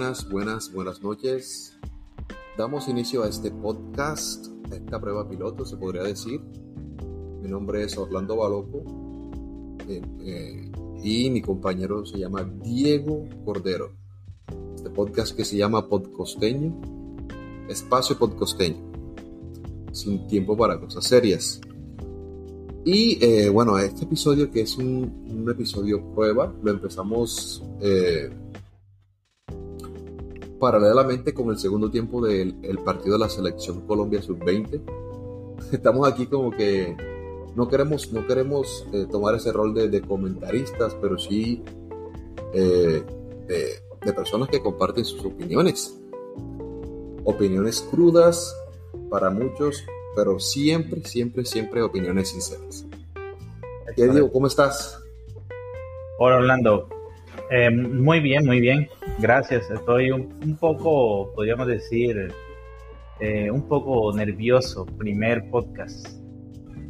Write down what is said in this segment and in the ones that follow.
buenas, buenas, buenas noches. Damos inicio a este podcast, a esta prueba piloto, se podría decir. Mi nombre es Orlando Baloco eh, eh, y mi compañero se llama Diego Cordero. Este podcast que se llama Podcosteño, Espacio Podcosteño, sin tiempo para cosas serias. Y eh, bueno, este episodio que es un, episodio prueba, lo empezamos paralelamente con el segundo tiempo del partido de la selección Colombia Sub-20. Estamos aquí como que no queremos, no queremos eh, tomar ese rol de, comentaristas, pero sí eh, de, personas que comparten sus opiniones. Opiniones crudas para muchos, pero siempre, siempre, siempre opiniones sinceras. ¿Qué digo? ¿Cómo estás? Hola Orlando, eh, muy bien, muy bien. Gracias. Estoy un, poco, podríamos decir, eh, un poco nervioso. Primer podcast,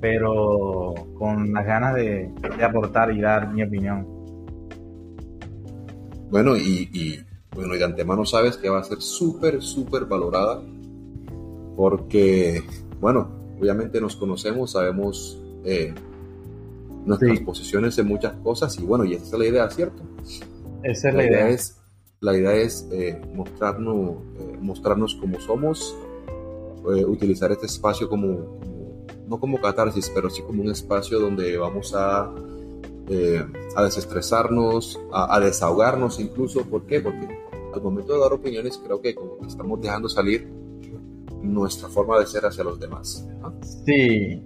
pero con las ganas de, aportar y dar mi opinión. Bueno, y, bueno, y de antemano sabes que va a ser súper, súper valorada porque, bueno, obviamente nos conocemos, sabemos eh, nuestras posiciones en muchas cosas y bueno, y esa es la idea, ¿cierto? Esa es la, idea. Es, la idea es eh, mostrarnos, eh, mostrarnos como somos, eh, utilizar este espacio como, no como catarsis, pero sí como un espacio donde vamos a, a desestresarnos, a, desahogarnos incluso. ¿Por qué? Porque al momento de dar opiniones creo que como estamos dejando salir nuestra forma de ser hacia los demás. Sí,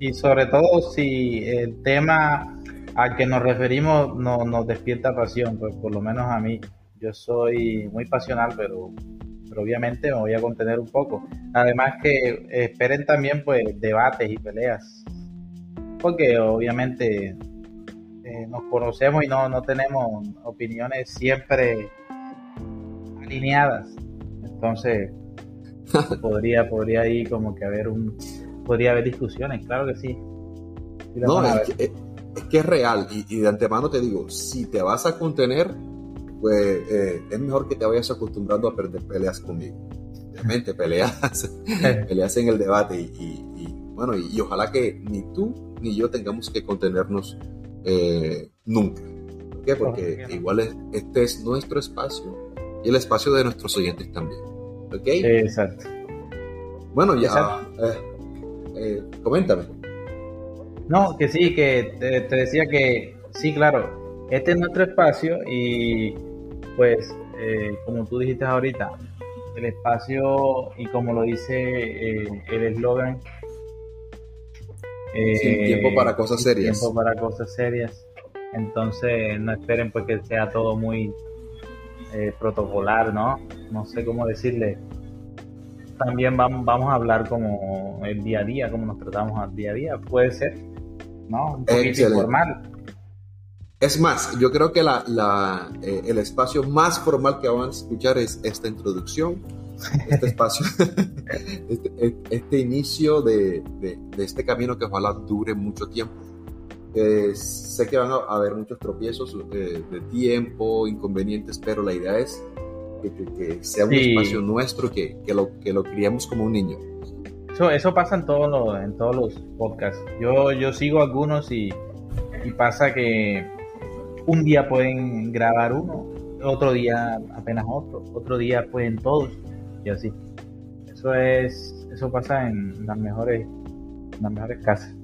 y sobre todo si el tema al que nos referimos no, nos despierta pasión, pues por lo menos a mí. Yo soy muy pasional, pero, obviamente me voy a contener un poco. Además que esperen también pues debates y peleas, porque obviamente eh, nos conocemos y no, no tenemos opiniones siempre alineadas. Entonces podría, podría ahí como que haber un podría haber discusiones, claro que sí. No, es es que es real y, de antemano te digo, si te vas a contener, pues eh, es mejor que te vayas acostumbrando a perder peleas conmigo. Obviamente, peleas, peleas en el debate y, bueno, y, ojalá que ni tú ni yo tengamos que contenernos eh, nunca. ¿Por qué? Porque igual este es nuestro espacio y el espacio de nuestros oyentes también. ¿Ok? Exacto. Bueno, ya, eh, coméntame. No, que sí, que te, decía que sí, claro, este es nuestro espacio y pues eh, como tú dijiste ahorita, el espacio y como lo dice eh, el eslogan, eh, sin tiempo para cosas serias. Tiempo para cosas serias. Entonces no esperen pues que sea todo muy protocolar, ¿no? No sé cómo decirle. También vamos, vamos a hablar como el día a día, como nos tratamos al día a día. Puede ser, ¿no? Un poquito informal. Es más, yo creo que la, eh, el espacio más formal que van a escuchar es esta introducción, este espacio, este, este, inicio de, de, este camino que ojalá dure mucho tiempo. sé que van a haber muchos tropiezos eh, de tiempo, inconvenientes, pero la idea es que, sea un espacio nuestro, que, que, lo, que lo criamos como un niño. Eso, pasa en todos los, en todos los podcasts. Yo, yo sigo algunos y, pasa que un día pueden grabar uno, otro día apenas otro, otro día pueden todos y así. Eso es, eso pasa en las mejores, las mejores casas.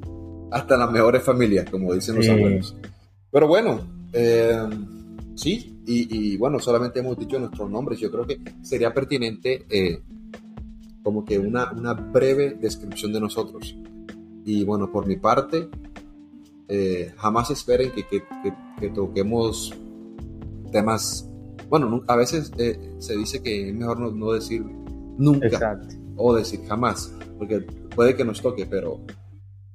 Hasta en las mejores familias, como dicen los abuelos. Pero bueno, eh, sí, y, bueno, solamente hemos dicho nuestros nombres. Yo creo que sería pertinente eh, como que una, una breve descripción de nosotros. Y bueno, por mi parte, eh, jamás esperen que, que, que, toquemos temas, bueno, a veces eh, se dice que es mejor no, decir nunca o decir jamás, porque puede que nos toque, pero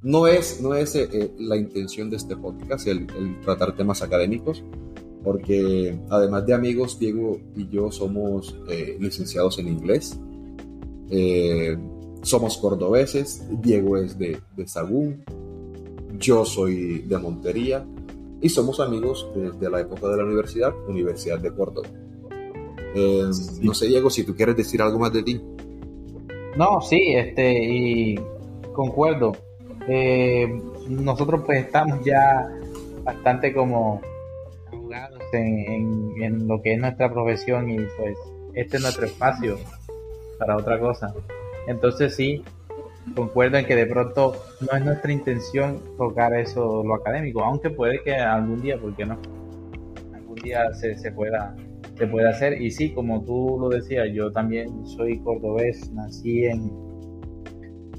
no es, no es eh, la intención de este podcast el, el, tratar temas académicos, porque además de amigos, Diego y yo somos licenciados en inglés, eh, somos cordobeses, Diego es de, de Sagún, yo soy de Montería y somos amigos desde la época de la universidad, Universidad de Córdoba. Eh, no sé, Diego, si tú quieres decir algo más de ti. No, sí, este, y concuerdo. Eh, nosotros pues estamos ya bastante como en, lo que es nuestra profesión y pues este es nuestro espacio para otra cosa. Entonces sí, concuerdo en que de pronto no es nuestra intención tocar eso, lo académico, aunque puede que algún día, ¿por qué no? Algún día se, se pueda se puede hacer. Y sí, como tú lo decías, yo también soy cordobés, nací en,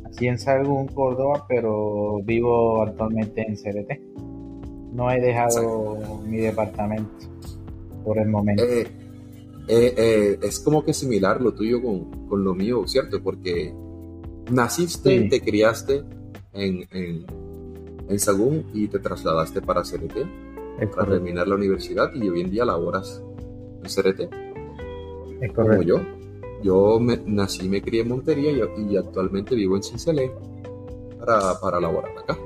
nací en Sagún, Córdoba, pero vivo actualmente en CRT. No he dejado mi departamento por el momento. Eh, eh, eh, es como que similar lo tuyo con, con lo mío, ¿cierto? Porque naciste y te criaste en, en, en, Sagún y te trasladaste para CRT, para terminar la universidad y hoy en día laboras en CRT. Es correcto. Como yo. Yo me, nací, me crié en Montería y, actualmente vivo en Cincele para, para laborar acá.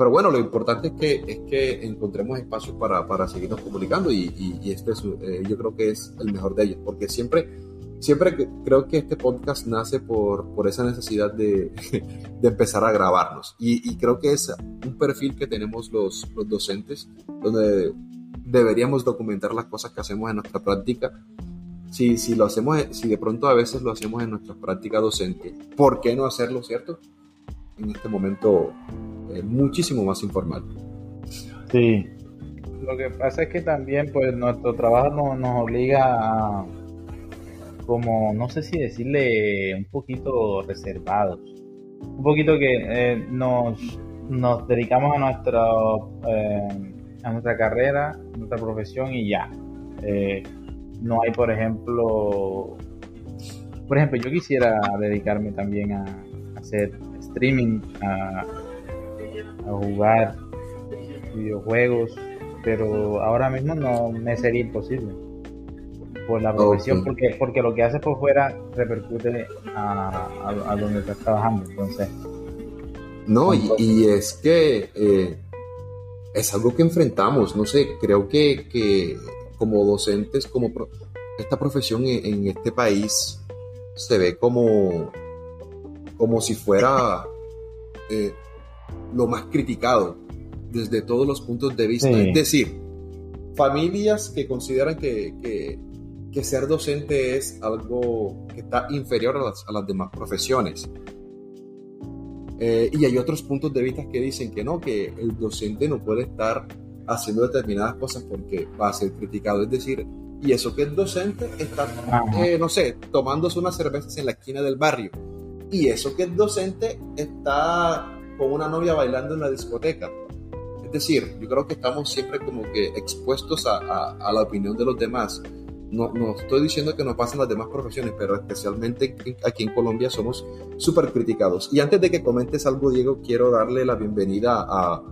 Pero bueno, lo importante es que, es que encontremos espacios para, para seguirnos comunicando y, y, este es, eh, yo creo que es el mejor de ellos, porque siempre, siempre creo que este podcast nace por, por esa necesidad de, de empezar a grabarnos. Y, y, creo que es un perfil que tenemos los, los docentes, donde deberíamos documentar las cosas que hacemos en nuestra práctica. Si, si lo hacemos, si de pronto a veces lo hacemos en nuestra práctica docente, ¿por qué no hacerlo, cierto? En este momento eh, muchísimo más informal. Sí. Lo que pasa es que también pues nuestro trabajo nos, nos obliga a, como, no sé si decirle, un poquito reservados. Un poquito que eh, nos, nos dedicamos a nuestro... Eh, a nuestra carrera, a nuestra profesión y ya. Eh, no hay, por ejemplo, por ejemplo, yo quisiera dedicarme también a, hacer streaming, a, jugar videojuegos, pero ahora mismo no me sería imposible por la profesión, porque, porque lo que haces por fuera repercute a, a, donde estás trabajando, entonces. No, y, es que eh, es algo que enfrentamos, no sé, creo que, que como docentes, como esta profesión en, este país se ve como, como si fuera eh, lo más criticado desde todos los puntos de vista. Es decir, familias que consideran que, que, que, ser docente es algo que está inferior a las, a las demás profesiones. Eh, y hay otros puntos de vista que dicen que no, que el docente no puede estar haciendo determinadas cosas porque va a ser criticado. Es decir, y eso que el docente está, eh, no sé, tomándose unas cervezas en la esquina del barrio. Y eso que el docente está con una novia bailando en la discoteca. Es decir, yo creo que estamos siempre como que expuestos a, a la opinión de los demás no, no estoy diciendo que no pasen las demás profesiones, pero especialmente aquí en Colombia somos súper criticados. Y antes de que comentes algo, Diego, quiero darle la bienvenida a,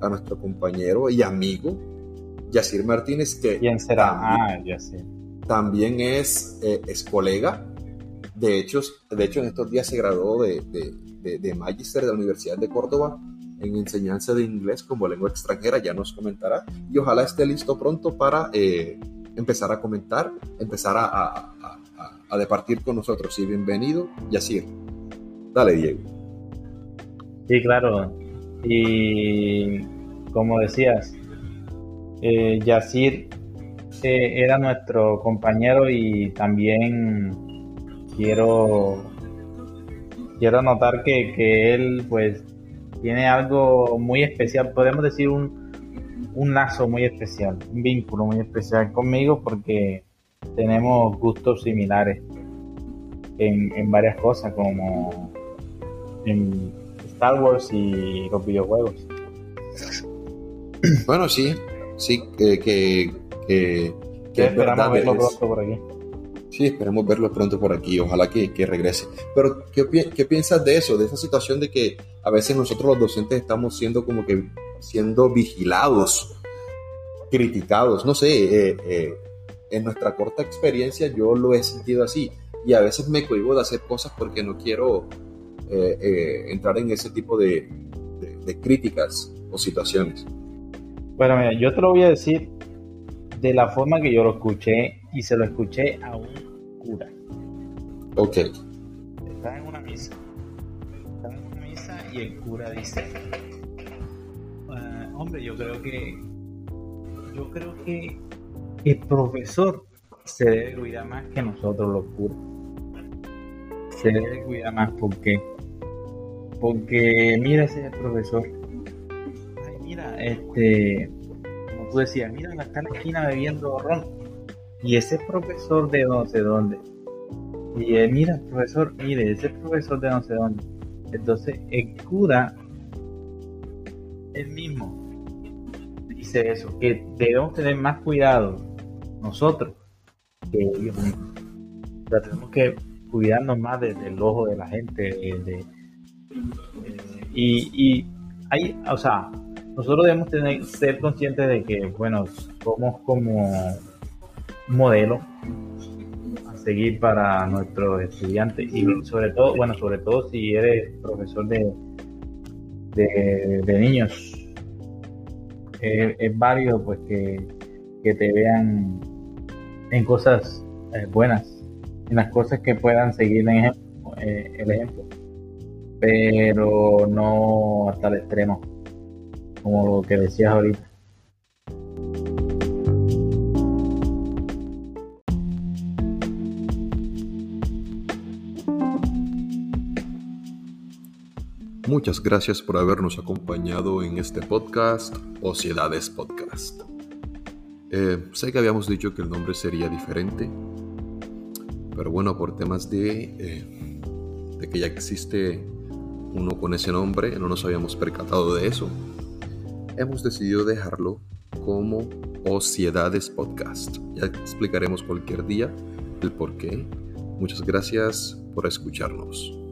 a nuestro compañero y amigo, Yacir Martínez, que ¿Quién será? También, ah, También es, eh, es colega. De hecho, de hecho, en estos días se graduó de, de, de, Magister de la Universidad de Córdoba en enseñanza de inglés como lengua extranjera, ya nos comentará. Y ojalá esté listo pronto para... Eh, empezar a comentar, empezar a, a, a, departir con nosotros. Y bienvenido, Yacir. Dale, Diego. Sí, claro. Y como decías, eh, Yacir eh, era nuestro compañero y también quiero quiero notar que, que él pues tiene algo muy especial, podemos decir un, un lazo muy especial, un vínculo muy especial conmigo porque tenemos gustos similares en, varias cosas como en Star Wars y los videojuegos. Bueno, sí, sí, que, que, que, esperamos verlo pronto por aquí. Sí, esperemos verlo pronto por aquí, ojalá que, que regrese. Pero, ¿qué, ¿qué, piensas de eso, de esa situación de que a veces nosotros los docentes estamos siendo como que siendo vigilados, criticados, no sé, eh, eh, en nuestra corta experiencia yo lo he sentido así y a veces me cohibo de hacer cosas porque no quiero eh, entrar en ese tipo de, de, críticas o situaciones. Bueno, mira, yo te lo voy a decir de la forma que yo lo escuché y se lo escuché a un cura. Ok. Estaba en una misa. Estaba en una misa y el cura dice, ah, hombre, yo creo que yo creo que el profesor se debe cuidar más que nosotros los curas. Se debe cuidar más porque porque mira ese profesor. Ay, mira, este como tú decías, mira, está en la esquina bebiendo ron. Y ese profesor de no sé dónde. Y él, mira, profesor, mire, ese profesor de no sé dónde. Entonces, el cura, él mismo, dice eso, que debemos tener más cuidado nosotros que ellos mismos. Tenemos que cuidarnos más desde el ojo de la gente. De, y, y hay, o sea, nosotros debemos tener, ser conscientes de que, bueno, somos como modelo a seguir para nuestros estudiantes y sobre todo, bueno, sobre todo si eres profesor de, de, niños, es, válido pues que, te vean en cosas eh, buenas, en las cosas que puedan seguir en eh, el ejemplo, pero no hasta el extremo, como lo que decías ahorita. Muchas gracias por habernos acompañado en este podcast, Ociedades Podcast. Eh, sé que habíamos dicho que el nombre sería diferente, pero bueno, por temas de, eh, de que ya existe uno con ese nombre, no nos habíamos percatado de eso. Hemos decidido dejarlo como Ociedades Podcast. Ya explicaremos cualquier día el por qué. Muchas gracias por escucharnos.